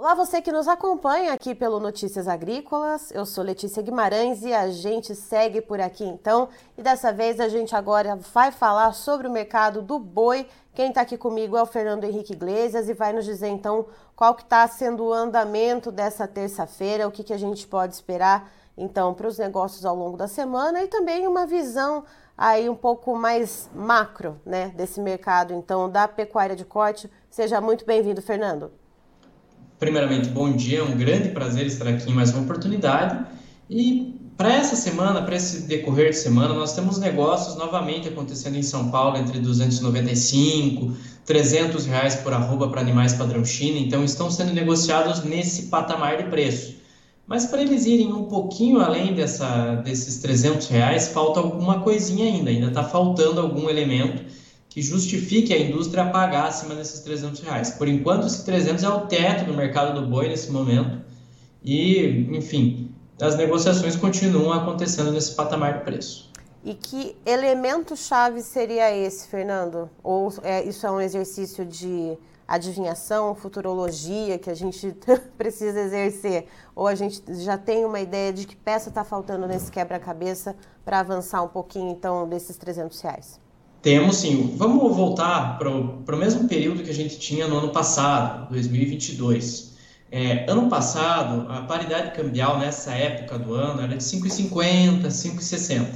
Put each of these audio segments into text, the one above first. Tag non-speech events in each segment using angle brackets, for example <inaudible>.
Olá, você que nos acompanha aqui pelo Notícias Agrícolas. Eu sou Letícia Guimarães e a gente segue por aqui então. E dessa vez a gente agora vai falar sobre o mercado do boi. Quem está aqui comigo é o Fernando Henrique Iglesias e vai nos dizer então qual que está sendo o andamento dessa terça-feira, o que, que a gente pode esperar então para os negócios ao longo da semana e também uma visão aí um pouco mais macro, né, desse mercado então da pecuária de corte. Seja muito bem-vindo, Fernando. Primeiramente, bom dia, é um grande prazer estar aqui em mais uma oportunidade. E para essa semana, para esse decorrer de semana, nós temos negócios novamente acontecendo em São Paulo entre 295, 300 reais por arroba para animais padrão China. Então, estão sendo negociados nesse patamar de preço. Mas para eles irem um pouquinho além dessa, desses 300 reais, falta alguma coisinha ainda. Ainda está faltando algum elemento que justifique a indústria pagar acima desses 300 reais. Por enquanto, esse 300 é o teto do mercado do boi nesse momento e, enfim, as negociações continuam acontecendo nesse patamar de preço. E que elemento-chave seria esse, Fernando? Ou é, isso é um exercício de adivinhação, futurologia que a gente <laughs> precisa exercer? Ou a gente já tem uma ideia de que peça está faltando nesse quebra-cabeça para avançar um pouquinho, então, desses 300 reais? Temos sim. Vamos voltar para o mesmo período que a gente tinha no ano passado, 2022. É, ano passado, a paridade cambial nessa época do ano era de 5,50, 5,60.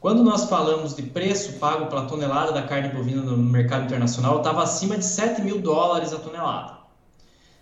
Quando nós falamos de preço pago pela tonelada da carne bovina no mercado internacional, estava acima de 7 mil dólares a tonelada.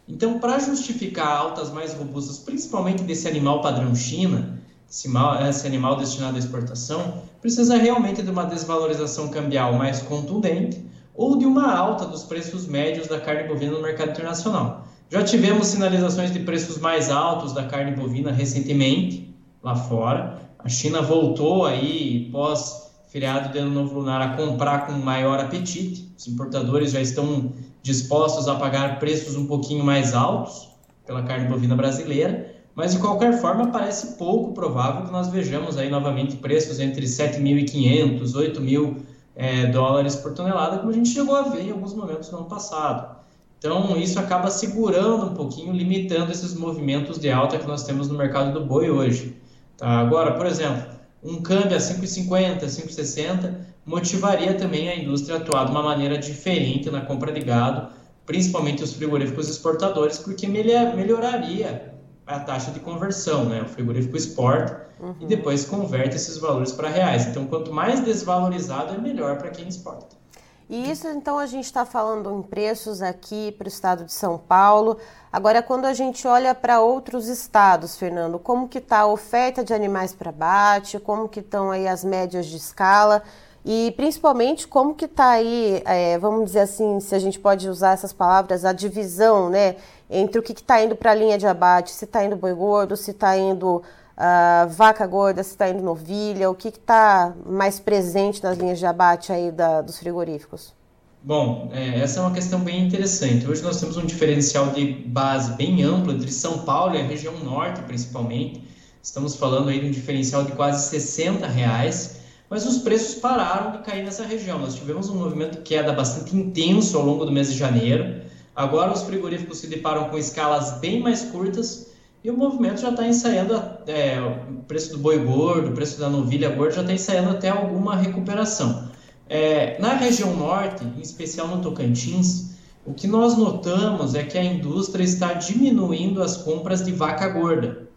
Então, para justificar altas mais robustas, principalmente desse animal padrão China, esse, mal, esse animal destinado à exportação, precisa realmente de uma desvalorização cambial mais contundente ou de uma alta dos preços médios da carne bovina no mercado internacional. Já tivemos sinalizações de preços mais altos da carne bovina recentemente lá fora. A China voltou aí pós feriado de Ano Novo Lunar a comprar com maior apetite. Os importadores já estão dispostos a pagar preços um pouquinho mais altos pela carne bovina brasileira. Mas, de qualquer forma, parece pouco provável que nós vejamos aí novamente preços entre 7.500, 8.000 é, dólares por tonelada, como a gente chegou a ver em alguns momentos no ano passado. Então, isso acaba segurando um pouquinho, limitando esses movimentos de alta que nós temos no mercado do boi hoje. Tá? Agora, por exemplo, um câmbio a 5,50, 5,60 motivaria também a indústria a atuar de uma maneira diferente na compra de gado, principalmente os frigoríficos exportadores, porque melhoraria a taxa de conversão, né? O frigorífico exporta uhum. e depois converte esses valores para reais. Então, quanto mais desvalorizado, é melhor para quem exporta. E isso, então, a gente está falando em preços aqui para o estado de São Paulo. Agora, quando a gente olha para outros estados, Fernando, como que está a oferta de animais para abate, como que estão aí as médias de escala e principalmente como que está aí, é, vamos dizer assim, se a gente pode usar essas palavras, a divisão, né, entre o que está indo para a linha de abate, se está indo boi gordo, se está indo uh, vaca gorda, se está indo novilha, o que está mais presente nas linhas de abate aí da, dos frigoríficos? Bom, é, essa é uma questão bem interessante. Hoje nós temos um diferencial de base bem amplo entre São Paulo e a região norte, principalmente. Estamos falando aí de um diferencial de quase 60 reais mas os preços pararam de cair nessa região. Nós tivemos um movimento de queda bastante intenso ao longo do mês de janeiro. Agora os frigoríficos se deparam com escalas bem mais curtas e o movimento já está ensaiando, é, o preço do boi gordo, o preço da novilha gorda já está ensaiando até alguma recuperação. É, na região norte, em especial no Tocantins, o que nós notamos é que a indústria está diminuindo as compras de vaca gorda.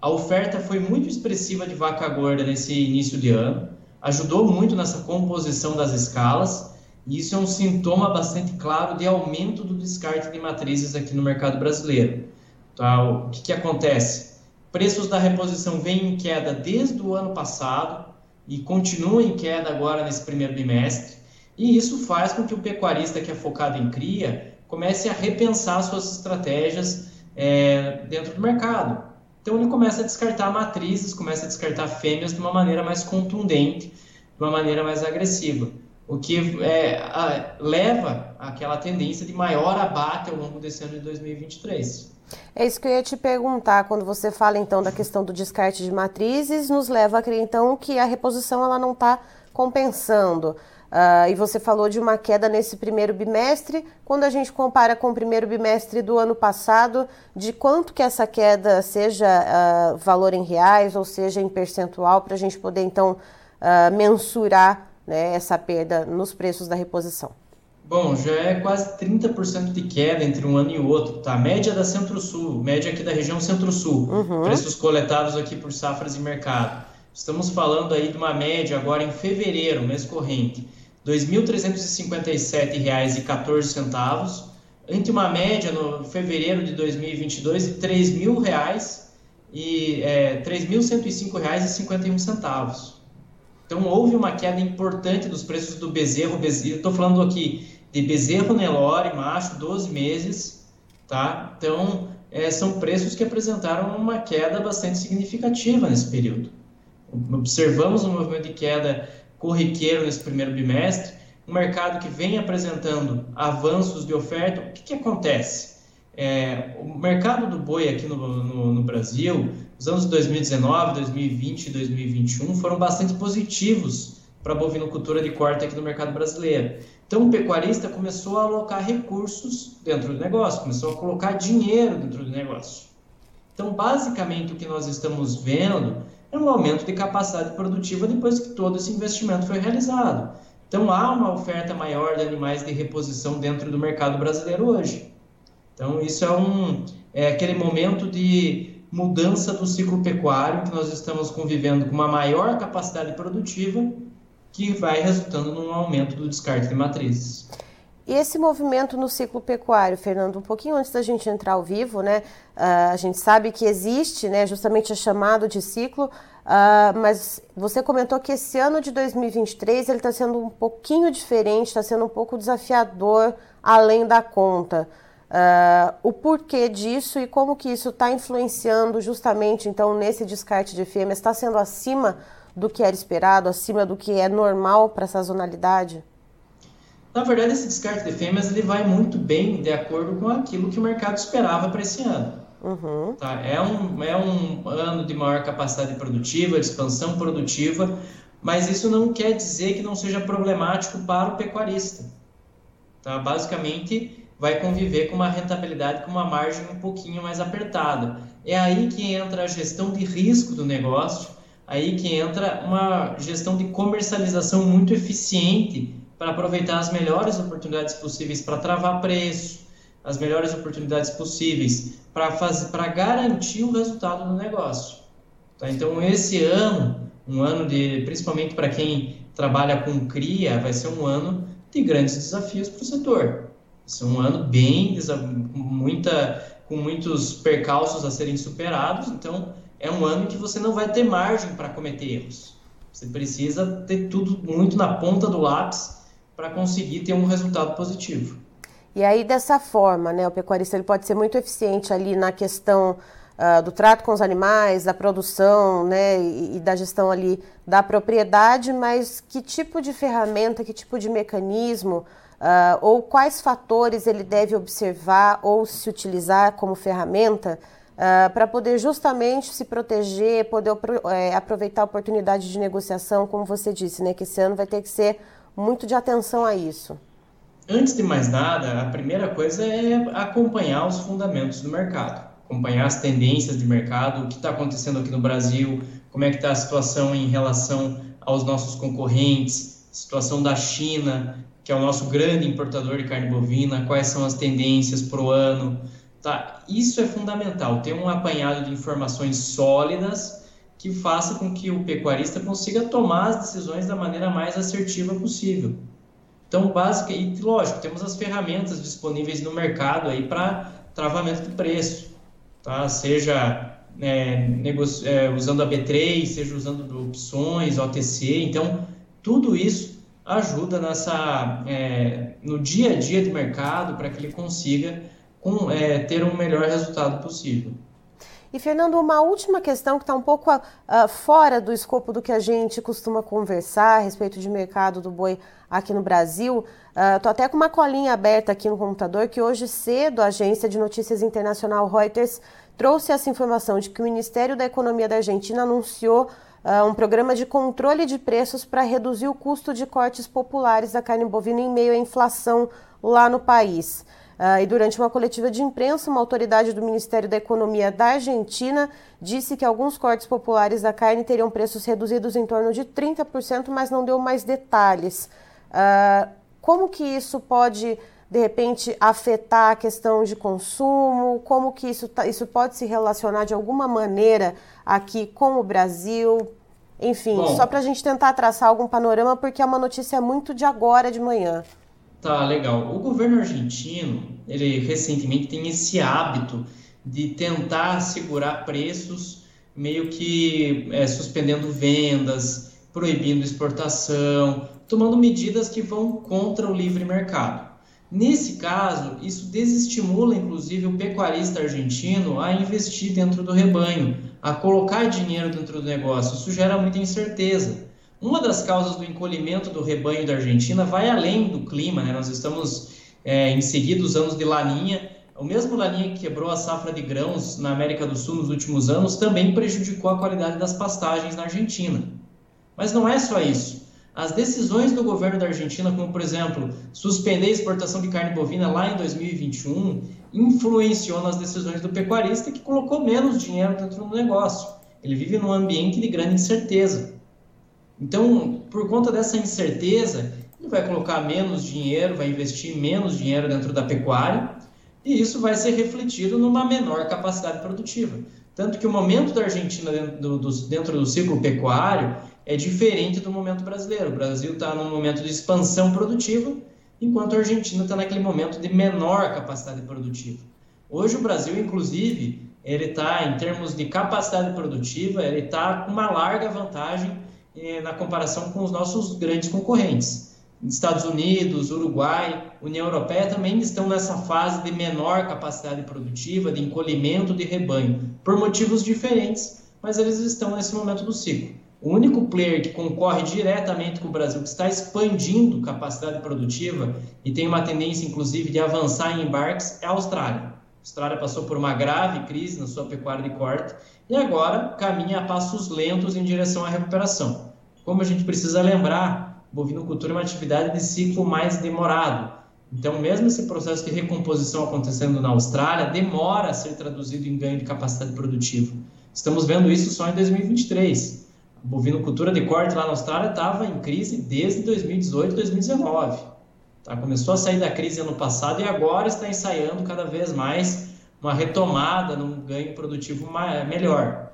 A oferta foi muito expressiva de vaca gorda nesse início de ano ajudou muito nessa composição das escalas, isso é um sintoma bastante claro de aumento do descarte de matrizes aqui no mercado brasileiro. Tá? O que, que acontece? Preços da reposição vêm em queda desde o ano passado e continuam em queda agora nesse primeiro bimestre, e isso faz com que o pecuarista que é focado em cria comece a repensar suas estratégias é, dentro do mercado. Então ele começa a descartar matrizes, começa a descartar fêmeas de uma maneira mais contundente, de uma maneira mais agressiva, o que é, a, leva àquela tendência de maior abate ao longo desse ano de 2023. É isso que eu ia te perguntar, quando você fala então da questão do descarte de matrizes, nos leva a crer então que a reposição ela não está compensando. Uh, e você falou de uma queda nesse primeiro bimestre. Quando a gente compara com o primeiro bimestre do ano passado, de quanto que essa queda seja uh, valor em reais ou seja em percentual, para a gente poder então uh, mensurar né, essa perda nos preços da reposição? Bom, já é quase 30% de queda entre um ano e outro, tá? Média da Centro-Sul, média aqui da região Centro-Sul, uhum. preços coletados aqui por safras e mercado. Estamos falando aí de uma média agora em fevereiro, mês corrente, R$ 2.357,14, ante uma média no fevereiro de 2022 de R$ 3.000 e é, R$ 3.105,51. Então houve uma queda importante dos preços do bezerro, bezerro estou falando aqui de bezerro Nelore, macho, 12 meses, tá? Então é, são preços que apresentaram uma queda bastante significativa nesse período. Observamos um movimento de queda corriqueiro nesse primeiro bimestre, um mercado que vem apresentando avanços de oferta. O que, que acontece? É, o mercado do boi aqui no, no, no, Brasil, os anos 2019, 2020 e 2021 foram bastante positivos para a bovinocultura de corte aqui no mercado brasileiro. Então, o pecuarista começou a alocar recursos dentro do negócio, começou a colocar dinheiro dentro do negócio. Então, basicamente, o que nós estamos vendo é um aumento de capacidade produtiva depois que todo esse investimento foi realizado. Então, há uma oferta maior de animais de reposição dentro do mercado brasileiro hoje. Então, isso é, um, é aquele momento de mudança do ciclo pecuário que nós estamos convivendo com uma maior capacidade produtiva que vai resultando num aumento do descarte de matrizes. E esse movimento no ciclo pecuário, Fernando, um pouquinho antes da gente entrar ao vivo, né? Uh, a gente sabe que existe, né, justamente a chamado de ciclo, uh, mas você comentou que esse ano de 2023 ele está sendo um pouquinho diferente, está sendo um pouco desafiador além da conta. Uh, o porquê disso e como que isso está influenciando justamente então nesse descarte de fêmeas? Está sendo acima do que era esperado, acima do que é normal para a sazonalidade? Na verdade, esse descarte de fêmeas ele vai muito bem de acordo com aquilo que o mercado esperava para esse ano. Uhum. Tá? É, um, é um ano de maior capacidade produtiva, de expansão produtiva, mas isso não quer dizer que não seja problemático para o pecuarista. Tá? Basicamente, vai conviver com uma rentabilidade, com uma margem um pouquinho mais apertada. É aí que entra a gestão de risco do negócio, aí que entra uma gestão de comercialização muito eficiente para aproveitar as melhores oportunidades possíveis para travar preço, as melhores oportunidades possíveis para fazer, para garantir o resultado do negócio. Tá? Então esse ano, um ano de, principalmente para quem trabalha com cria, vai ser um ano de grandes desafios para o setor. Vai ser um ano bem, muita, com muitos percalços a serem superados. Então é um ano que você não vai ter margem para cometer erros. Você precisa ter tudo muito na ponta do lápis para conseguir ter um resultado positivo. E aí, dessa forma, né, o pecuarista ele pode ser muito eficiente ali na questão uh, do trato com os animais, da produção né, e, e, da gestão ali da propriedade, mas que tipo de ferramenta, que tipo de mecanismo uh, ou quais fatores ele deve observar ou se utilizar como ferramenta uh, para poder justamente se proteger, poder é, aproveitar a oportunidade de negociação, como você disse, né, que esse ano vai ter que ser muito de atenção a isso? Antes de mais nada, a primeira coisa é acompanhar os fundamentos do mercado, acompanhar as tendências de mercado, o que está acontecendo aqui no Brasil, como é que está a situação em relação aos nossos concorrentes, situação da China, que é o nosso grande importador de carne bovina, quais são as tendências para o ano. Tá? Isso é fundamental, ter um apanhado de informações sólidas que faça com que o pecuarista consiga tomar as decisões da maneira mais assertiva possível. Então, básica e lógico, temos as ferramentas disponíveis no mercado aí para travamento de preço, tá? Seja é, é, usando a B3, seja usando opções, OTC. Então, tudo isso ajuda nessa é, no dia a dia de mercado para que ele consiga com, é, ter um melhor resultado possível. E, Fernando, uma última questão que está um pouco uh, fora do escopo do que a gente costuma conversar a respeito de mercado do boi aqui no Brasil. Estou uh, até com uma colinha aberta aqui no computador que hoje cedo a agência de notícias internacional Reuters trouxe essa informação de que o Ministério da Economia da Argentina anunciou uh, um programa de controle de preços para reduzir o custo de cortes populares da carne bovina em meio à inflação lá no país. Uh, e durante uma coletiva de imprensa, uma autoridade do Ministério da Economia da Argentina disse que alguns cortes populares da carne teriam preços reduzidos em torno de 30%, mas não deu mais detalhes. Uh, como que isso pode, de repente, afetar a questão de consumo? Como que isso, tá, isso pode se relacionar de alguma maneira aqui com o Brasil? Enfim, Bom, só para a gente tentar traçar algum panorama, porque é uma notícia muito de agora de manhã. Tá, legal. O governo argentino, ele recentemente tem esse hábito de tentar segurar preços, meio que é, suspendendo vendas, proibindo exportação, tomando medidas que vão contra o livre mercado. Nesse caso, isso desestimula inclusive o pecuarista argentino a investir dentro do rebanho, a colocar dinheiro dentro do negócio. Isso gera muita incerteza. Uma das causas do encolhimento do rebanho da Argentina vai além do clima, né? Nós estamos é, em seguida os anos de laninha. O mesmo laninha que quebrou a safra de grãos na América do Sul nos últimos anos também prejudicou a qualidade das pastagens na Argentina. Mas não é só isso. As decisões do governo da Argentina, como por exemplo, suspender a exportação de carne bovina lá em 2021, influenciou nas decisões do pecuarista que colocou menos dinheiro dentro do negócio. Ele vive num ambiente de grande incerteza. Então, por conta dessa incerteza, ele vai colocar menos dinheiro, vai investir menos dinheiro dentro da pecuária, e isso vai ser refletido numa menor capacidade produtiva. Tanto que o momento da Argentina dentro do, dentro do ciclo pecuário é diferente do momento brasileiro. O Brasil está num momento de expansão produtiva, enquanto a Argentina está naquele momento de menor capacidade produtiva. Hoje o Brasil, inclusive, ele está, em termos de capacidade produtiva, ele está com uma larga vantagem eh, na comparação com os nossos grandes concorrentes. Estados Unidos, Uruguai, União Europeia também estão nessa fase de menor capacidade produtiva, de encolhimento de rebanho, por motivos diferentes, mas eles estão nesse momento do ciclo. O único player que concorre diretamente com o Brasil, que está expandindo capacidade produtiva e tem uma tendência, inclusive, de avançar em embarques, é a Austrália. A Austrália passou por uma grave crise na sua pecuária de corte e agora caminha a passos lentos em direção à recuperação. Como a gente precisa lembrar, bovinocultura é uma atividade de ciclo mais demorado. Então, mesmo esse processo de recomposição acontecendo na Austrália, demora a ser traduzido em ganho de capacidade produtiva. Estamos vendo isso só em 2023. A bovinocultura de corte lá na Austrália estava em crise desde 2018, 2019. Tá? Começou a sair da crise ano passado e agora está ensaiando cada vez mais uma retomada num ganho produtivo melhor.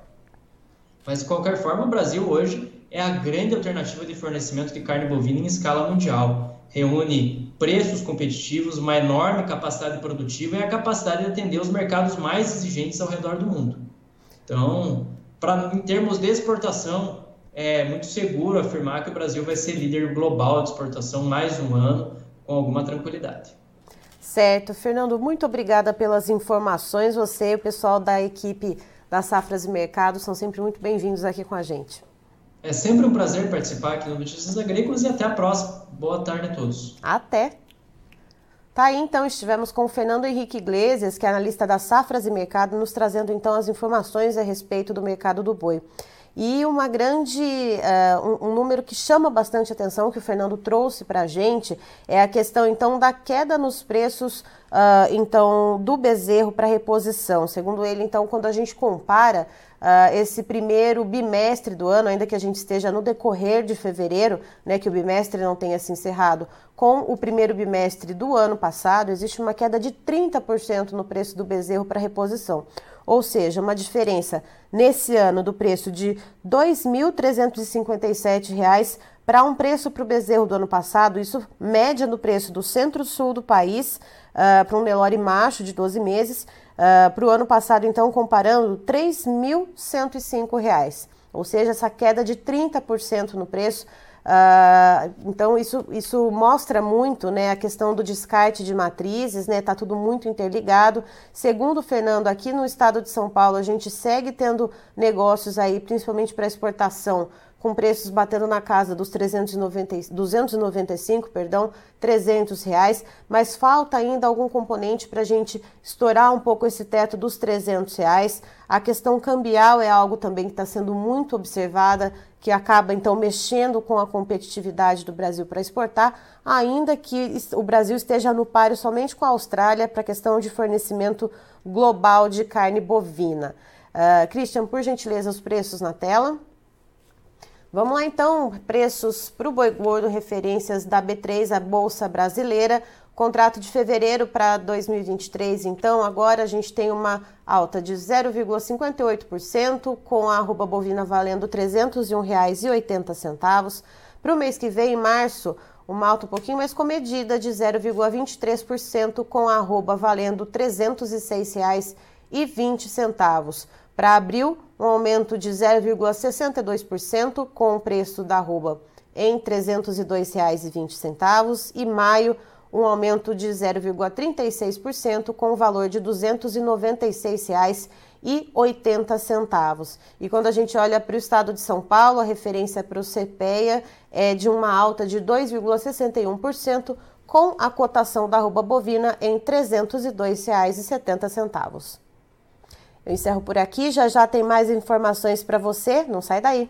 Mas, de qualquer forma, o Brasil hoje é a grande alternativa de fornecimento de carne bovina em escala mundial. Reúne preços competitivos, uma enorme capacidade produtiva e a capacidade de atender os mercados mais exigentes ao redor do mundo. Então, pra, em termos de exportação, é muito seguro afirmar que o Brasil vai ser líder global de exportação mais um ano, com alguma tranquilidade. Certo. Fernando, muito obrigada pelas informações. Você e o pessoal da equipe das Safras e Mercado são sempre muito bem-vindos aqui com a gente. É sempre um prazer participar aqui no Notícias Agrícolas e até a próxima. Boa tarde a todos. Até. Tá aí, então, estivemos com o Fernando Henrique Iglesias, que é analista das Safras e Mercado, nos trazendo então as informações a respeito do mercado do boi. E uma grande, uh, um, um, número que chama bastante atenção, que o Fernando trouxe para a gente, é a questão então da queda nos preços uh, então do bezerro para reposição. Segundo ele, então, quando a gente compara uh, esse primeiro bimestre do ano, ainda que a gente esteja no decorrer de fevereiro, né, que o bimestre não tenha se encerrado, com o primeiro bimestre do ano passado, existe uma queda de 30% no preço do bezerro para reposição ou seja, uma diferença nesse ano do preço de R$ 2.357 para um preço para o bezerro do ano passado, isso média no preço do centro-sul do país, uh, para um Nelore macho de 12 meses, uh, para o ano passado, então, comparando, R$ 3.105. Ou seja, essa queda de 30% no preço Uh, então, isso, isso mostra muito né, a questão do descarte de matrizes, está né, tá tudo muito interligado. Segundo o Fernando, aqui no estado de São Paulo, a gente segue tendo negócios aí, principalmente para exportação, com preços batendo na casa dos 390, 295, perdão, 300 reais, mas falta ainda algum componente para a gente estourar um pouco esse teto dos 300 reais. A questão cambial é algo também que está sendo muito observada, que acaba então mexendo com a competitividade do Brasil para exportar, ainda que o Brasil esteja no páreo somente com a Austrália para a questão de fornecimento global de carne bovina. Uh, Christian, por gentileza, os preços na tela. Vamos lá então, preços para o boi gordo, referências da B3, a Bolsa Brasileira, contrato de fevereiro para 2023. Então, agora a gente tem uma alta de 0,58%, com a arroba bovina valendo R$ 301,80. Para o mês que vem, em março, uma alta um pouquinho mais comedida de 0,23%, com a arroba valendo R$ 306,20. Para abril, um aumento de 0,62% com o preço da arroba em R$ 302,20 e maio um aumento de 0,36% com o valor de R$ 296,80. E quando a gente olha para o estado de São Paulo, a referência para o CPEA é de uma alta de 2,61% com a cotação da arroba bovina em R$ 302,70. Eu encerro por aqui, já já tem mais informações para você, não sai daí.